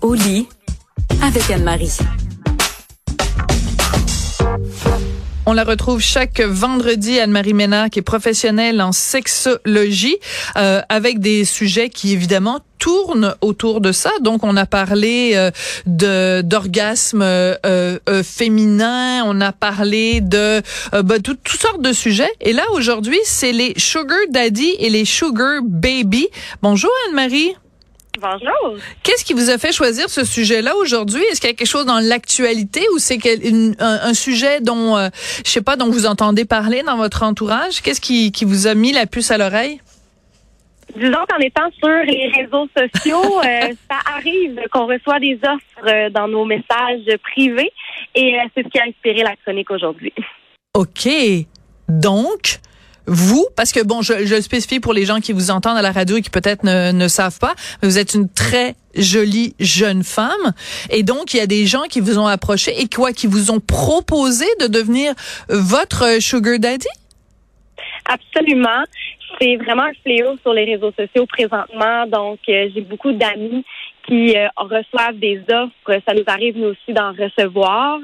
Au lit avec Anne-Marie. On la retrouve chaque vendredi, Anne-Marie Ménard, qui est professionnelle en sexologie, euh, avec des sujets qui, évidemment, tournent autour de ça. Donc, on a parlé euh, de d'orgasme euh, euh, féminin, on a parlé de bah, toutes sortes de sujets. Et là, aujourd'hui, c'est les sugar daddy et les sugar baby. Bonjour, Anne-Marie. Bonjour. Qu'est-ce qui vous a fait choisir ce sujet-là aujourd'hui? Est-ce qu'il y a quelque chose dans l'actualité ou c'est un, un, sujet dont, euh, je sais pas, dont vous entendez parler dans votre entourage? Qu'est-ce qui, qui vous a mis la puce à l'oreille? Disons qu'en étant sur les réseaux sociaux, euh, ça arrive qu'on reçoit des offres euh, dans nos messages privés et c'est ce qui a inspiré la chronique aujourd'hui. OK. Donc, vous, parce que bon, je, je, le spécifie pour les gens qui vous entendent à la radio et qui peut-être ne, ne savent pas, vous êtes une très jolie jeune femme, et donc il y a des gens qui vous ont approché et quoi, qui vous ont proposé de devenir votre sugar daddy? Absolument. C'est vraiment un fléau sur les réseaux sociaux présentement. Donc, euh, j'ai beaucoup d'amis qui euh, reçoivent des offres. Ça nous arrive, nous aussi, d'en recevoir.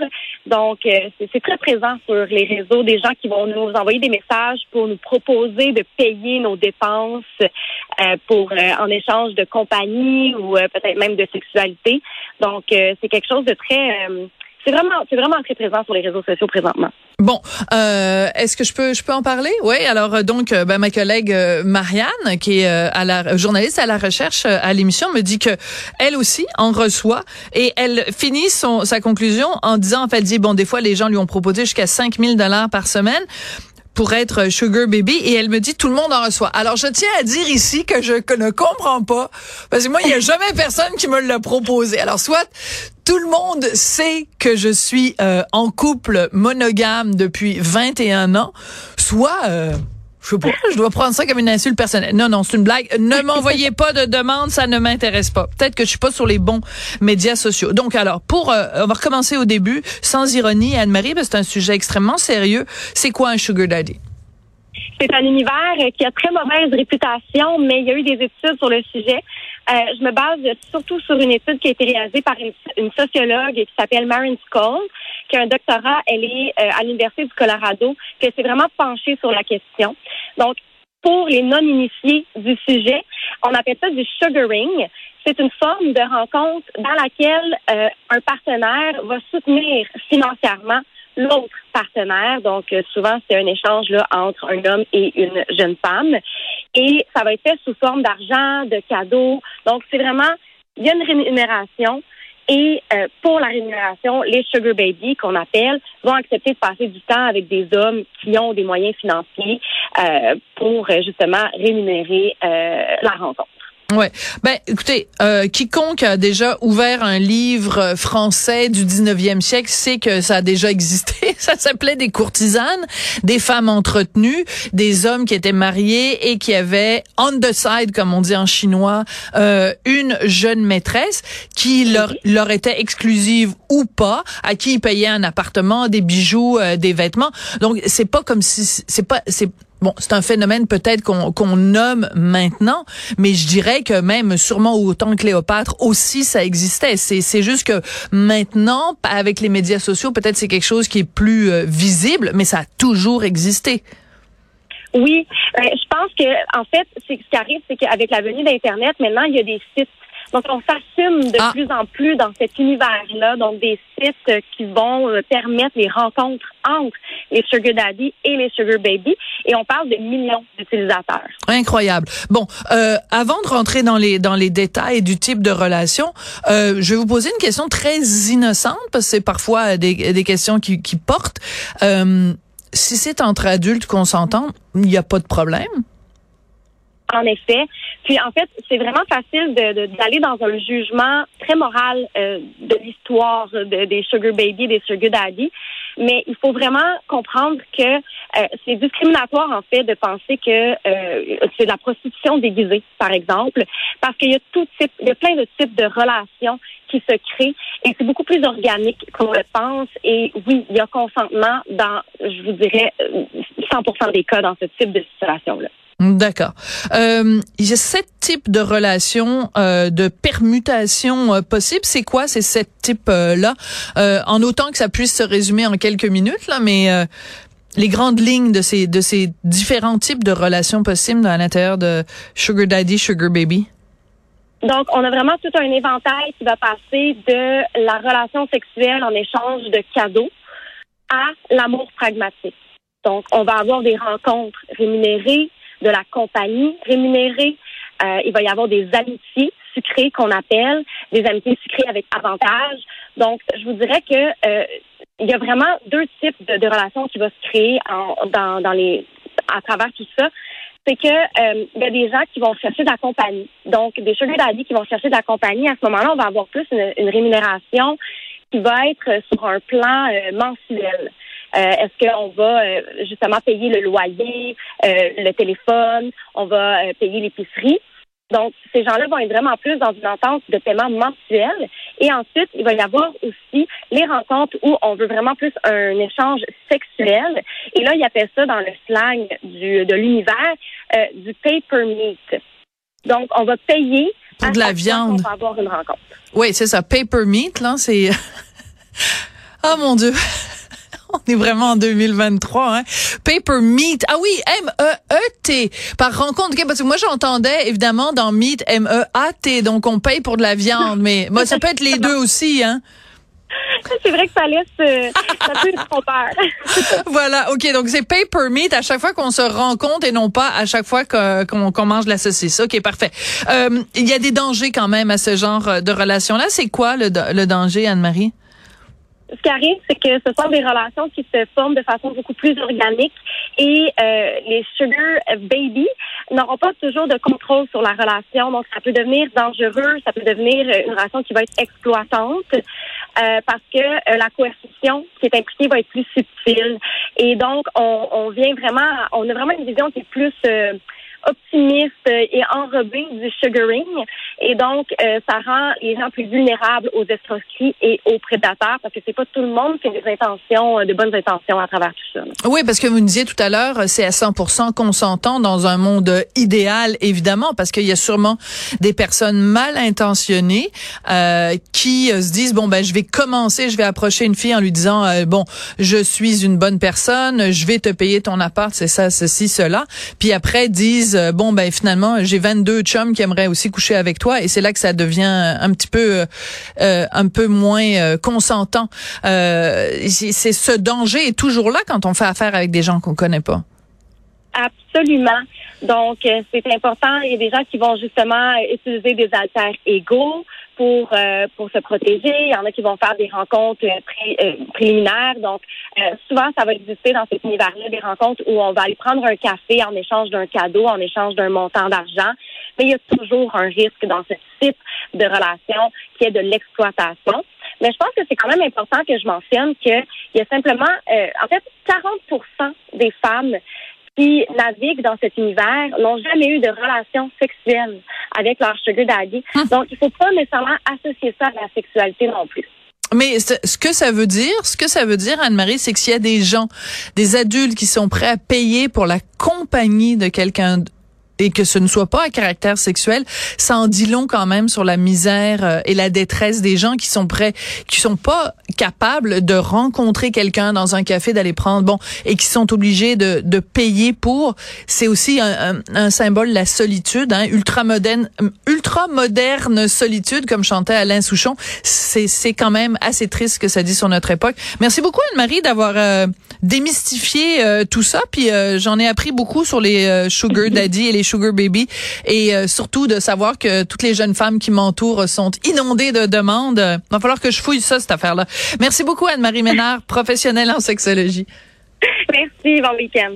Donc, euh, c'est très présent sur les réseaux, des gens qui vont nous envoyer des messages pour nous proposer de payer nos dépenses euh, pour en échange de compagnie ou peut-être même de sexualité. Donc, c'est quelque chose de très c'est vraiment, c'est vraiment très présent sur les réseaux sociaux présentement. Bon, euh, est-ce que je peux, je peux en parler? Oui. Alors euh, donc, euh, ben, ma collègue euh, Marianne, qui est à la journaliste à la recherche à l'émission, me dit que elle aussi en reçoit et elle finit son sa conclusion en disant, en fait, dit bon, des fois les gens lui ont proposé jusqu'à 5000 dollars par semaine pour être sugar baby et elle me dit tout le monde en reçoit. Alors je tiens à dire ici que je ne comprends pas parce que moi il y a jamais personne qui me l'a proposé. Alors soit tout le monde sait que je suis euh, en couple monogame depuis 21 ans, soit euh, je sais pas, je dois prendre ça comme une insulte personnelle. Non, non, c'est une blague. Ne m'envoyez pas de demande, ça ne m'intéresse pas. Peut-être que je suis pas sur les bons médias sociaux. Donc alors, pour, euh, on va recommencer au début, sans ironie, Anne-Marie, parce que c'est un sujet extrêmement sérieux. C'est quoi un sugar daddy? C'est un univers qui a très mauvaise réputation, mais il y a eu des études sur le sujet. Euh, je me base surtout sur une étude qui a été réalisée par une, sociologue qui s'appelle Marin Skull, qui a un doctorat. Elle est euh, à l'Université du Colorado, qui s'est vraiment penchée sur la question. Donc, pour les non-initiés du sujet, on appelle ça du sugaring. C'est une forme de rencontre dans laquelle euh, un partenaire va soutenir financièrement l'autre partenaire. Donc, euh, souvent, c'est un échange là, entre un homme et une jeune femme. Et ça va être fait sous forme d'argent, de cadeaux. Donc, c'est vraiment, il y a une rémunération. Et euh, pour la rémunération, les sugar babies qu'on appelle vont accepter de passer du temps avec des hommes qui ont des moyens financiers euh, pour justement rémunérer la rencontre. Ouais. Ben, écoutez, euh, quiconque a déjà ouvert un livre français du 19e siècle sait que ça a déjà existé. Ça s'appelait des courtisanes, des femmes entretenues, des hommes qui étaient mariés et qui avaient on the side, comme on dit en chinois, euh, une jeune maîtresse qui leur, leur était exclusive ou pas, à qui ils payaient un appartement, des bijoux, euh, des vêtements. Donc, c'est pas comme si, c'est pas, c'est Bon, c'est un phénomène peut-être qu'on nomme maintenant, mais je dirais que même sûrement autant que Cléopâtre aussi ça existait. C'est juste que maintenant, avec les médias sociaux, peut-être c'est quelque chose qui est plus euh, visible, mais ça a toujours existé. Oui, euh, je pense que en fait, ce qui arrive, c'est qu'avec la venue d'Internet, maintenant il y a des sites donc, on s'assume de ah. plus en plus dans cet univers-là, donc des sites qui vont euh, permettre les rencontres entre les sugar daddy et les sugar baby, et on parle de millions d'utilisateurs. Incroyable. Bon, euh, avant de rentrer dans les dans les détails du type de relation, euh, je vais vous poser une question très innocente parce que c'est parfois des, des questions qui, qui portent. Euh, si c'est entre adultes qu'on s'entend, il n'y a pas de problème. En effet. Puis en fait, c'est vraiment facile d'aller dans un jugement très moral euh, de l'histoire des sugar baby, des sugar daddy. Mais il faut vraiment comprendre que euh, c'est discriminatoire en fait de penser que euh, c'est de la prostitution déguisée, par exemple, parce qu'il y a tout type, il y a plein de types de relations qui se créent et c'est beaucoup plus organique qu'on le pense. Et oui, il y a consentement dans, je vous dirais, 100% des cas dans ce type de situation-là. D'accord. Euh, il y a sept types de relations, euh, de permutations euh, possibles. C'est quoi ces sept types-là? Euh, en autant que ça puisse se résumer en quelques minutes, là, mais euh, les grandes lignes de ces, de ces différents types de relations possibles à l'intérieur de Sugar Daddy, Sugar Baby? Donc, on a vraiment tout un éventail qui va passer de la relation sexuelle en échange de cadeaux à l'amour pragmatique. Donc, on va avoir des rencontres rémunérées, de la compagnie rémunérée. Euh, il va y avoir des amitiés sucrées qu'on appelle, des amitiés sucrées avec avantage. Donc, je vous dirais que euh, il y a vraiment deux types de, relations qui vont se créer dans, dans les à travers tout ça c'est que euh, il y a des gens qui vont chercher de la compagnie. Donc, des sugar daddy qui vont chercher de la compagnie. À ce moment-là, on va avoir plus une, rémunération qui va être sur un plan mensuel. Euh, est-ce qu'on va euh, justement payer le loyer, euh, le téléphone, on va payer l'épicerie? Donc, ces gens-là vont être vraiment plus dans une entente de paiement mensuel. Et ensuite, il va y avoir aussi les rencontres où on veut vraiment plus un échange sexuel. Et là, il appelle ça dans le slang du, de l'univers du pay per meat. Donc, on va payer pour de la viande. On va avoir une rencontre. Oui, c'est ça. Pay per meat, là, c'est. oh mon Dieu. On est vraiment en 2023, hein. Paper Meet. Ah oui, M-E-E-T. Par rencontre. parce que moi, j'entendais, évidemment, dans Meet, M-E-A-T. Donc, on paye pour de la viande. Mais, moi, ça peut être les deux aussi, hein. C'est vrai que ça laisse, euh, ça peut être voilà, ok, donc c'est paper meet à chaque fois qu'on se rencontre et non pas à chaque fois qu'on mange la saucisse. Ok, parfait. Euh, il y a des dangers quand même à ce genre de relation-là. C'est quoi le, le danger, Anne-Marie? Ce qui arrive, c'est que ce sont des relations qui se forment de façon beaucoup plus organique et euh, les sugar baby n'auront pas toujours de contrôle sur la relation. Donc, ça peut devenir dangereux, ça peut devenir une relation qui va être exploitante euh, parce que euh, la coercition qui est impliquée va être plus subtile. Et donc, on, on vient vraiment, on a vraiment une vision qui est plus optimiste et enrobé du sugaring. Et donc, euh, ça rend les gens plus vulnérables aux escroqueries et aux prédateurs parce que c'est pas tout le monde qui a des intentions, euh, de bonnes intentions à travers tout ça. Oui, parce que vous nous disiez tout à l'heure, c'est à 100% consentant dans un monde idéal, évidemment, parce qu'il y a sûrement des personnes mal intentionnées euh, qui se disent, bon, ben, je vais commencer, je vais approcher une fille en lui disant, bon, je suis une bonne personne, je vais te payer ton appart, c'est ça, ceci, cela. Puis après, disent, euh, bon ben finalement j'ai 22 chums qui aimeraient aussi coucher avec toi et c'est là que ça devient un petit peu euh, un peu moins euh, consentant. c'est ce danger est toujours là quand on fait affaire avec des gens qu'on connaît pas. Absolument. Donc, c'est important. Il y a des gens qui vont justement utiliser des alters égaux pour euh, pour se protéger. Il y en a qui vont faire des rencontres euh, euh, préliminaires. Donc, souvent, ça va exister dans cet univers-là des rencontres où on va aller prendre un café en échange d'un cadeau, en échange d'un montant d'argent. Mais il y a toujours un risque dans ce type de relation qui est de l'exploitation. Mais je pense que c'est quand même important que je mentionne qu'il y a simplement, en fait, 40% des femmes qui naviguent dans cet univers n'ont jamais eu de relation sexuelle avec leur sugar daddy. Hum. Donc, il faut pas nécessairement associer ça à la sexualité non plus. Mais ce que ça veut dire, ce que ça veut dire, Anne-Marie, c'est que s'il y a des gens, des adultes qui sont prêts à payer pour la compagnie de quelqu'un et que ce ne soit pas à caractère sexuel, ça en dit long quand même sur la misère euh, et la détresse des gens qui sont prêts, qui sont pas capables de rencontrer quelqu'un dans un café, d'aller prendre, bon, et qui sont obligés de, de payer pour. C'est aussi un, un, symbole de la solitude, hein, ultra moderne, ultra moderne solitude, comme chantait Alain Souchon. C'est, c'est quand même assez triste que ça dit sur notre époque. Merci beaucoup Anne-Marie d'avoir euh, démystifié euh, tout ça, puis j'en ai appris beaucoup sur les sugar daddy et les Sugar Baby et euh, surtout de savoir que toutes les jeunes femmes qui m'entourent sont inondées de demandes. Il va falloir que je fouille ça, cette affaire-là. Merci beaucoup Anne-Marie Ménard, professionnelle en sexologie. Merci, bon week-end.